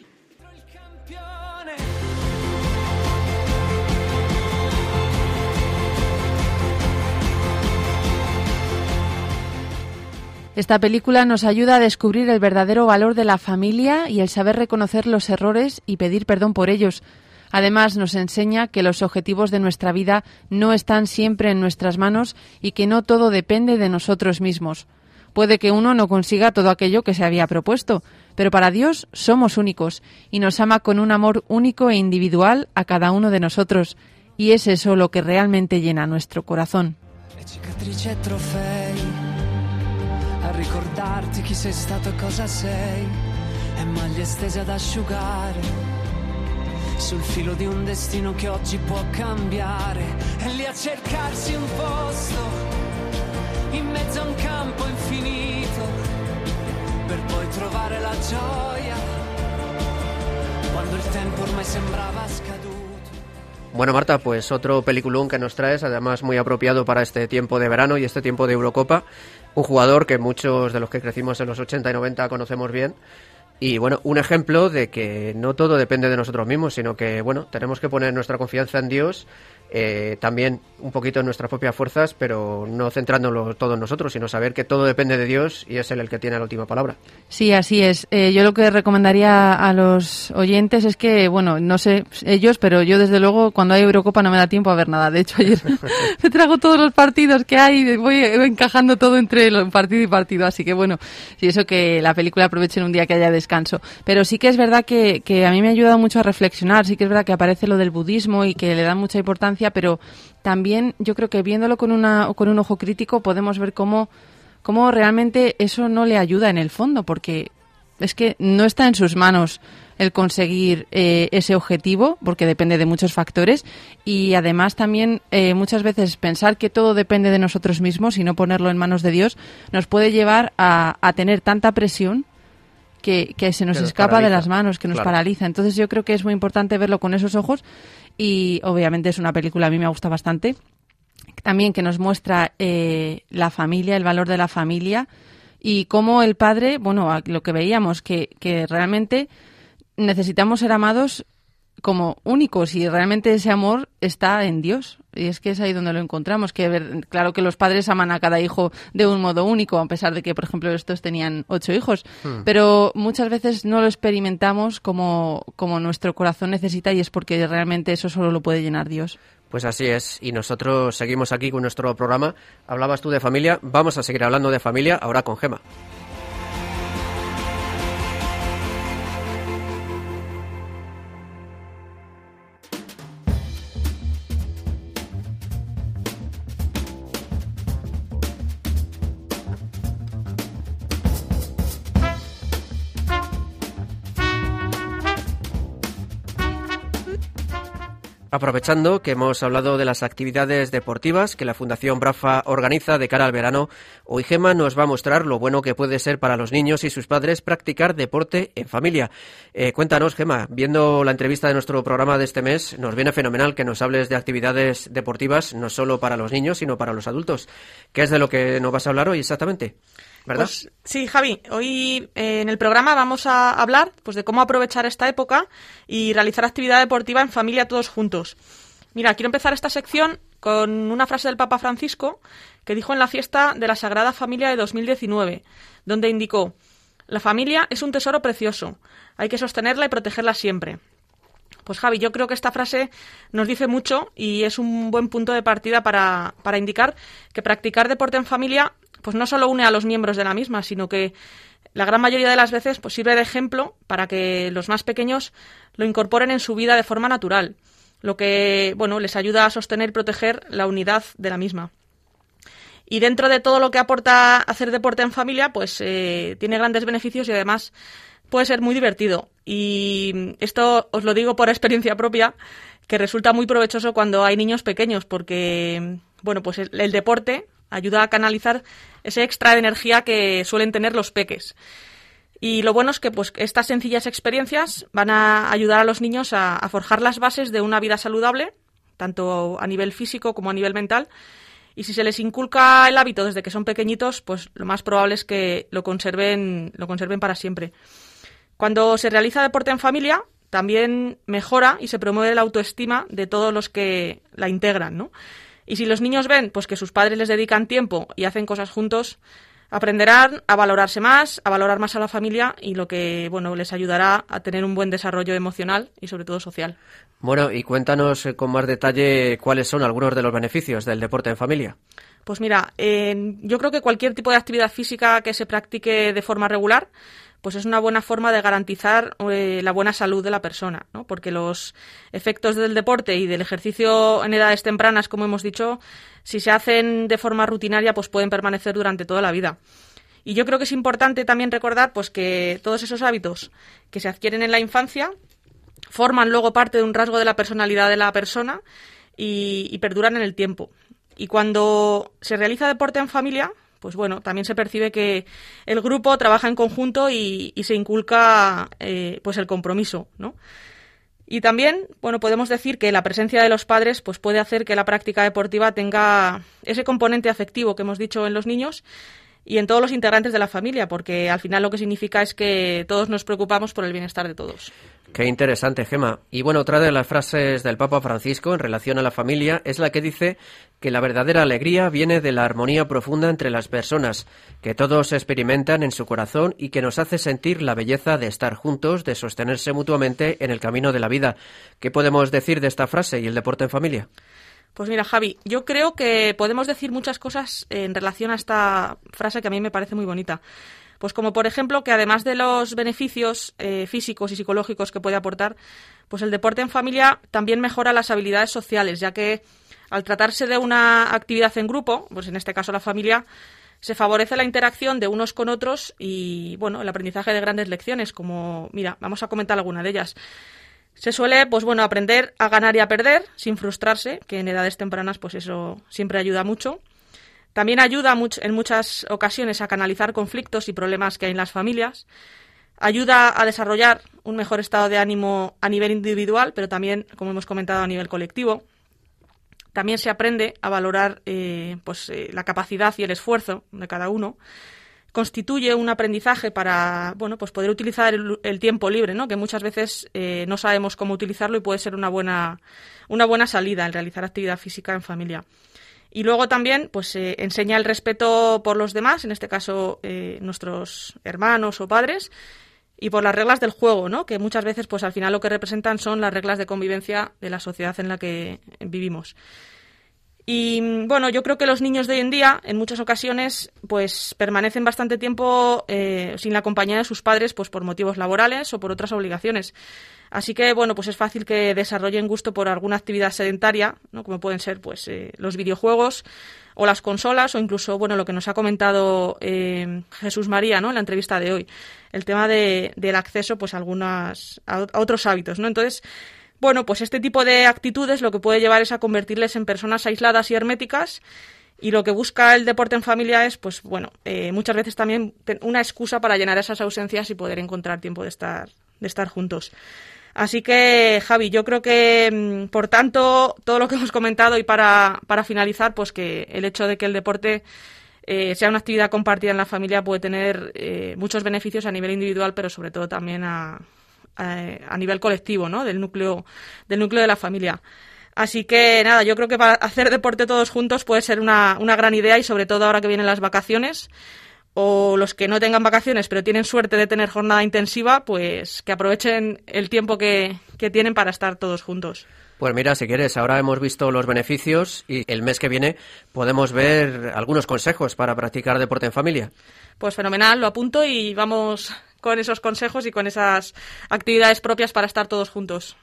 Esta película nos ayuda a descubrir el verdadero valor de la familia y el saber reconocer los errores y pedir perdón por ellos. Además, nos enseña que los objetivos de nuestra vida no están siempre en nuestras manos y que no todo depende de nosotros mismos. Puede que uno no consiga todo aquello que se había propuesto, pero para Dios somos únicos y nos ama con un amor único e individual a cada uno de nosotros, y es eso lo que realmente llena nuestro corazón. trofei a ricordarti chi sei stato e cosa sei e maglie stese ad asciugare sul filo di un destino che oggi può cambiare e lì a cercarsi un posto in mezzo a un campo infinito per poi trovare la gioia quando il tempo ormai sembrava scaduto Bueno, Marta, pues otro peliculón que nos traes, además muy apropiado para este tiempo de verano y este tiempo de Eurocopa. Un jugador que muchos de los que crecimos en los 80 y 90 conocemos bien. Y bueno, un ejemplo de que no todo depende de nosotros mismos, sino que bueno, tenemos que poner nuestra confianza en Dios, eh, también un poquito en nuestras propias fuerzas, pero no centrándolo todo en nosotros, sino saber que todo depende de Dios y es Él el que tiene la última palabra. Sí, así es. Eh, yo lo que recomendaría a los oyentes es que, bueno, no sé ellos, pero yo desde luego cuando hay Eurocopa no me da tiempo a ver nada. De hecho, ayer me trago todos los partidos que hay y voy encajando todo entre partido y partido. Así que, bueno, sí, eso que la película aprovechen un día que haya descanso. Pero sí que es verdad que, que a mí me ha ayudado mucho a reflexionar. Sí que es verdad que aparece lo del budismo y que le da mucha importancia, pero también yo creo que viéndolo con, una, con un ojo crítico podemos ver cómo cómo realmente eso no le ayuda en el fondo, porque es que no está en sus manos el conseguir eh, ese objetivo, porque depende de muchos factores, y además también eh, muchas veces pensar que todo depende de nosotros mismos y no ponerlo en manos de Dios nos puede llevar a, a tener tanta presión que, que se nos Que nos escapa de las manos, que nos Claro. paraliza. Entonces yo creo que es muy importante verlo con esos ojos y obviamente es una película a mí me gusta bastante también que nos muestra eh, la familia, el valor de la familia y cómo el padre, bueno, lo que veíamos, que, que realmente necesitamos ser amados como únicos y realmente ese amor está en Dios. Y es que es ahí donde lo encontramos. Que ver- claro que los padres aman a cada hijo de un modo único, a pesar de que, por ejemplo, estos tenían ocho hijos. Hmm. Pero muchas veces no lo experimentamos como, como nuestro corazón necesita y es porque realmente eso solo lo puede llenar Dios. Pues así es, y nosotros seguimos aquí con nuestro programa. Hablabas tú de familia, vamos a seguir hablando de familia ahora con Gema. Aprovechando que hemos hablado de las actividades deportivas que la Fundación Brafa organiza de cara al verano, hoy Gema nos va a mostrar lo bueno que puede ser para los niños y sus padres practicar deporte en familia. Eh, cuéntanos, Gema, viendo la entrevista de nuestro programa de este mes, nos viene fenomenal que nos hables de actividades deportivas no solo para los niños, sino para los adultos. ¿Qué es de lo que nos vas a hablar hoy exactamente? Pues, sí, Javi, hoy eh, en el programa vamos a hablar pues, de cómo aprovechar esta época y realizar actividad deportiva en familia todos juntos. Mira, quiero empezar esta sección con una frase del Papa Francisco que dijo en la fiesta de la Sagrada Familia de 2019, donde indicó, la familia es un tesoro precioso, hay que sostenerla y protegerla siempre. Pues Javi, yo creo que esta frase nos dice mucho y es un buen punto de partida para, para indicar que practicar deporte en familia pues no solo une a los miembros de la misma, sino que la gran mayoría de las veces pues, sirve de ejemplo para que los más pequeños lo incorporen en su vida de forma natural, lo que bueno, les ayuda a sostener y proteger la unidad de la misma. Y dentro de todo lo que aporta hacer deporte en familia, pues eh, tiene grandes beneficios y además puede ser muy divertido. Y esto os lo digo por experiencia propia, que resulta muy provechoso cuando hay niños pequeños, porque bueno, pues el deporte ayuda a canalizar ese extra de energía que suelen tener los peques. Y lo bueno es que pues, estas sencillas experiencias van a ayudar a los niños a, forjar las bases de una vida saludable, tanto a nivel físico como a nivel mental. Y si se les inculca el hábito desde que son pequeñitos, pues lo más probable es que lo conserven, lo conserven para siempre. Cuando se realiza deporte en familia, también mejora y se promueve la autoestima de todos los que la integran, ¿no? Y si los niños ven pues que sus padres les dedican tiempo y hacen cosas juntos, aprenderán a valorarse más, a valorar más a la familia y lo que bueno les ayudará a tener un buen desarrollo emocional y sobre todo social. Bueno, y cuéntanos eh, con más detalle cuáles son algunos de los beneficios del deporte en familia. Pues mira, yo creo que cualquier tipo de actividad física que se practique de forma regular pues es una buena forma de garantizar eh, la buena salud de la persona, ¿no? porque los efectos del deporte y del ejercicio en edades tempranas, como hemos dicho, si se hacen de forma rutinaria, pues pueden permanecer durante toda la vida. Y yo creo que es importante también recordar pues, que todos esos hábitos que se adquieren en la infancia forman luego parte de un rasgo de la personalidad de la persona y, y perduran en el tiempo. Y cuando se realiza deporte en familia, pues bueno, también se percibe que el grupo trabaja en conjunto y, se inculca eh, pues el compromiso, ¿no? Y también, bueno, podemos decir que la presencia de los padres pues puede hacer que la práctica deportiva tenga ese componente afectivo que hemos dicho en los niños y en todos los integrantes de la familia, porque al final lo que significa es que todos nos preocupamos por el bienestar de todos. Qué interesante, Gema. Y bueno, otra de las frases del Papa Francisco en relación a la familia es la que dice que la verdadera alegría viene de la armonía profunda entre las personas, que todos experimentan en su corazón y que nos hace sentir la belleza de estar juntos, de sostenerse mutuamente en el camino de la vida. ¿Qué podemos decir de esta frase y el deporte en familia? Pues mira, Javi, yo creo que podemos decir muchas cosas en relación a esta frase que a mí me parece muy bonita. Pues como por ejemplo que además de los beneficios eh, físicos y psicológicos que puede aportar, pues el deporte en familia también mejora las habilidades sociales, ya que al tratarse de una actividad en grupo, pues en este caso la familia, se favorece la interacción de unos con otros y bueno, el aprendizaje de grandes lecciones, como mira, vamos a comentar alguna de ellas. Se suele, pues bueno, aprender a ganar y a perder sin frustrarse, que en edades tempranas, pues eso siempre ayuda mucho. También ayuda en muchas ocasiones a canalizar conflictos y problemas que hay en las familias. Ayuda a desarrollar un mejor estado de ánimo a nivel individual, pero también, como hemos comentado, a nivel colectivo. También se aprende a valorar eh, pues, eh, la capacidad y el esfuerzo de cada uno. Constituye un aprendizaje para bueno, pues poder utilizar el, tiempo libre, que muchas veces eh, no sabemos cómo utilizarlo y puede ser una buena, una buena salida en realizar actividad física en familia. Y luego también pues eh, enseña el respeto por los demás, en este caso eh, nuestros hermanos o padres, y por las reglas del juego, ¿no? que muchas veces pues al final lo que representan son las reglas de convivencia de la sociedad en la que vivimos. Y bueno, yo creo que los niños de hoy en día, en muchas ocasiones, pues permanecen bastante tiempo eh, sin la compañía de sus padres, pues por motivos laborales o por otras obligaciones. Así que, bueno, pues es fácil que desarrollen gusto por alguna actividad sedentaria, ¿no? como pueden ser pues eh, los videojuegos o las consolas o incluso, bueno, lo que nos ha comentado eh, Jesús María, ¿no? En la entrevista de hoy, el tema de, del acceso, pues a algunas, a, otros hábitos, ¿no? Entonces, bueno, pues este tipo de actitudes lo que puede llevar es a convertirles en personas aisladas y herméticas y lo que busca el deporte en familia es, pues bueno, eh, muchas veces también una excusa para llenar esas ausencias y poder encontrar tiempo de estar, de estar juntos. Así que, Javi, yo creo que, mm, por tanto, todo lo que hemos comentado y para, para finalizar, pues que el hecho de que el deporte eh, sea una actividad compartida en la familia puede tener eh, muchos beneficios a nivel individual, pero sobre todo también a, a, nivel colectivo, ¿no? Del núcleo, del núcleo de la familia. Así que nada, yo creo que para hacer deporte todos juntos puede ser una, una gran idea y sobre todo ahora que vienen las vacaciones o los que no tengan vacaciones pero tienen suerte de tener jornada intensiva, pues que aprovechen el tiempo que, que tienen para estar todos juntos. Pues mira, si quieres, ahora hemos visto los beneficios y el mes que viene podemos ver algunos consejos para practicar deporte en familia. Pues fenomenal, lo apunto y vamos con esos consejos y con esas actividades propias para estar todos juntos.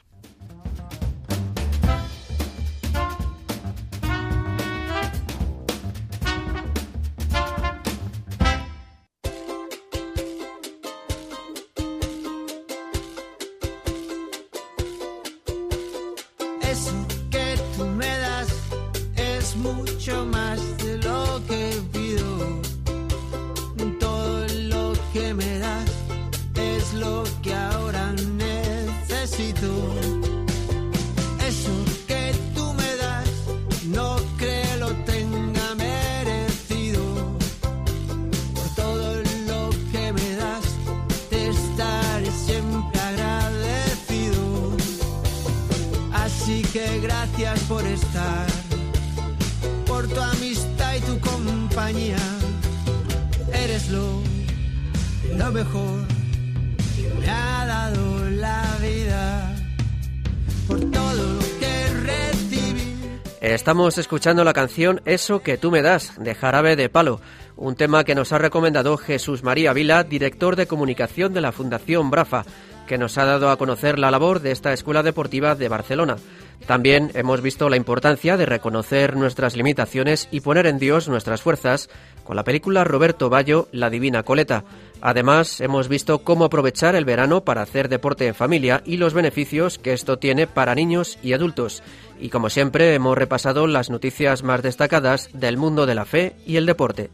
Estamos escuchando la canción Eso que tú me das, de Jarabe de Palo, un tema que nos ha recomendado Jesús María Vila, director de comunicación de la Fundación Brafa, que nos ha dado a conocer la labor de esta escuela deportiva de Barcelona. También hemos visto la importancia de reconocer nuestras limitaciones y poner en Dios nuestras fuerzas con la película Roberto Ballo, La Divina Coleta. Además, hemos visto cómo aprovechar el verano para hacer deporte en familia y los beneficios que esto tiene para niños y adultos. Y como siempre, hemos repasado las noticias más destacadas del mundo de la fe y el deporte.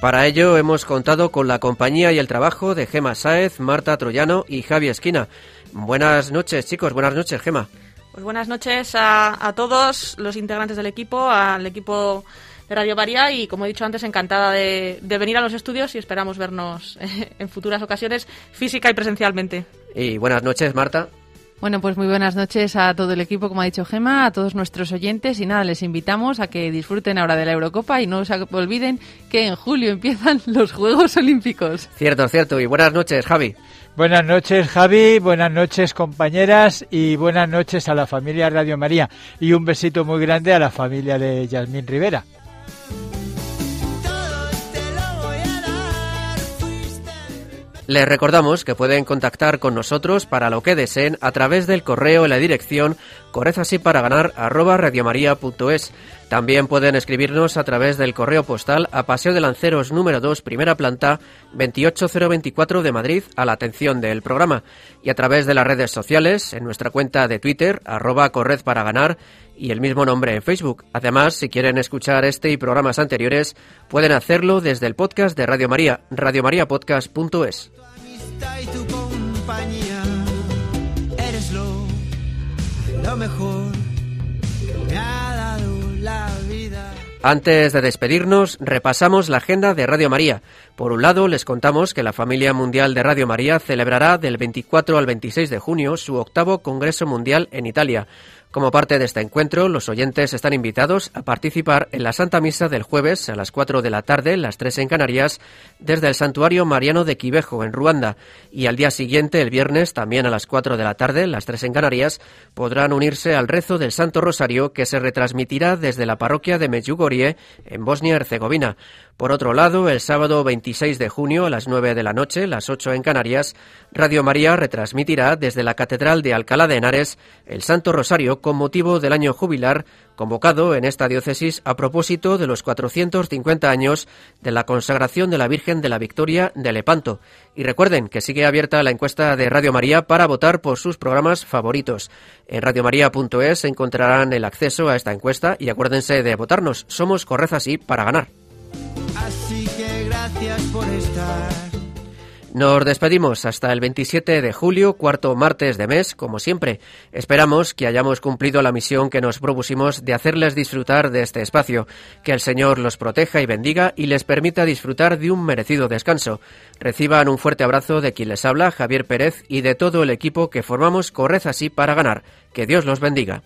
Para ello hemos contado con la compañía y el trabajo de Gema Sáez, Marta Troyano y Javi Esquina. Buenas noches, chicos. Buenas noches, Gema. Pues buenas noches a, a todos los integrantes del equipo, al equipo de Radio María y, como he dicho antes, encantada de, de venir a los estudios y esperamos vernos en futuras ocasiones física y presencialmente. Y buenas noches, Marta. Bueno, pues muy buenas noches a todo el equipo, como ha dicho Gema, a todos nuestros oyentes y nada, les invitamos a que disfruten ahora de la Eurocopa y no se olviden que en julio empiezan los Juegos Olímpicos. Cierto, cierto. Y buenas noches, Javi. Buenas noches, Javi. Buenas noches, compañeras. Y buenas noches a la familia Radio María. Y un besito muy grande a la familia de Yasmín Rivera. Les recordamos que pueden contactar con nosotros para lo que deseen a través del correo en la dirección correzasiparaгаnar@radiomaria.es. También pueden escribirnos a través del correo postal a Paseo de Lanceros número 2, primera planta, 28024 de Madrid, a la atención del programa. Y a través de las redes sociales, en nuestra cuenta de Twitter, arroba corred para ganar, y el mismo nombre en Facebook. Además, si quieren escuchar este y programas anteriores, pueden hacerlo desde el podcast de Radio María, radiomariapodcast.es. lo mejor me ha dado la vida. Antes de despedirnos, repasamos la agenda de Radio María. Por un lado, les contamos que la familia mundial de Radio María celebrará del 24 al 26 de junio su octavo Congreso Mundial en Italia. Como parte de este encuentro, los oyentes están invitados a participar en la Santa Misa del jueves a las 4 de la tarde, las 3 en Canarias, desde el Santuario Mariano de Quivejo, en Ruanda. Y al día siguiente, el viernes, también a las 4 de la tarde, las 3 en Canarias, podrán unirse al rezo del Santo Rosario que se retransmitirá desde la parroquia de Medjugorje, en Bosnia-Herzegovina. Por otro lado, el sábado 26 de junio a las 9 de la noche, las 8 en Canarias, Radio María retransmitirá desde la Catedral de Alcalá de Henares el Santo Rosario con motivo del año jubilar convocado en esta diócesis a propósito de los 450 años de la consagración de la Virgen de la Victoria de Lepanto. Y recuerden que sigue abierta la encuesta de Radio María para votar por sus programas favoritos. En radiomaria.es encontrarán el acceso a esta encuesta y acuérdense de votarnos. Somos Correza Sí para ganar. Así que gracias por estar. Nos despedimos hasta el 27 de julio, cuarto martes de mes, como siempre. Esperamos que hayamos cumplido la misión que nos propusimos de hacerles disfrutar de este espacio, que el Señor los proteja y bendiga y les permita disfrutar de un merecido descanso. Reciban un fuerte abrazo de quien les habla, Javier Pérez, y de todo el equipo que formamos Corred así para ganar. Que Dios los bendiga.